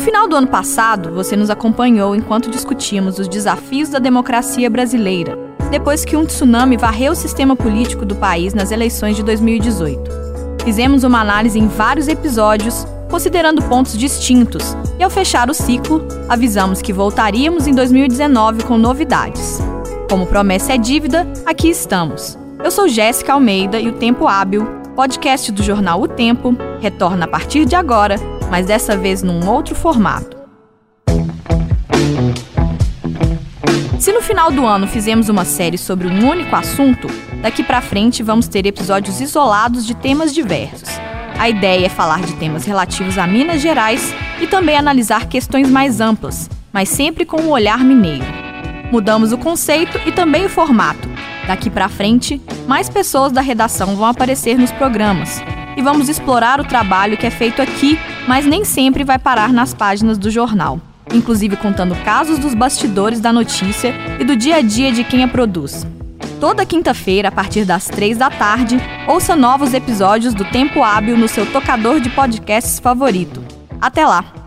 No final do ano passado, você nos acompanhou enquanto discutimos os desafios da democracia brasileira, depois que um tsunami varreu o sistema político do país nas eleições de 2018. Fizemos uma análise em vários episódios, considerando pontos distintos, e ao fechar o ciclo, avisamos que voltaríamos em 2019 com novidades. Como promessa é dívida, aqui estamos. Eu sou Jéssica Almeida e o Tempo Hábil, podcast do jornal O Tempo, retorna a partir de agora, mas dessa vez num outro formato. Se no final do ano fizemos uma série sobre um único assunto, daqui para frente vamos ter episódios isolados de temas diversos. A ideia é falar de temas relativos a Minas Gerais e também analisar questões mais amplas, mas sempre com o um olhar mineiro. Mudamos o conceito e também o formato. Daqui para frente, mais pessoas da redação vão aparecer nos programas e vamos explorar o trabalho que é feito aqui, mas nem sempre vai parar nas páginas do jornal, inclusive contando casos dos bastidores da notícia e do dia a dia de quem a produz. Toda quinta-feira, a partir das três da tarde, ouça novos episódios do Tempo Hábil no seu tocador de podcasts favorito. Até lá!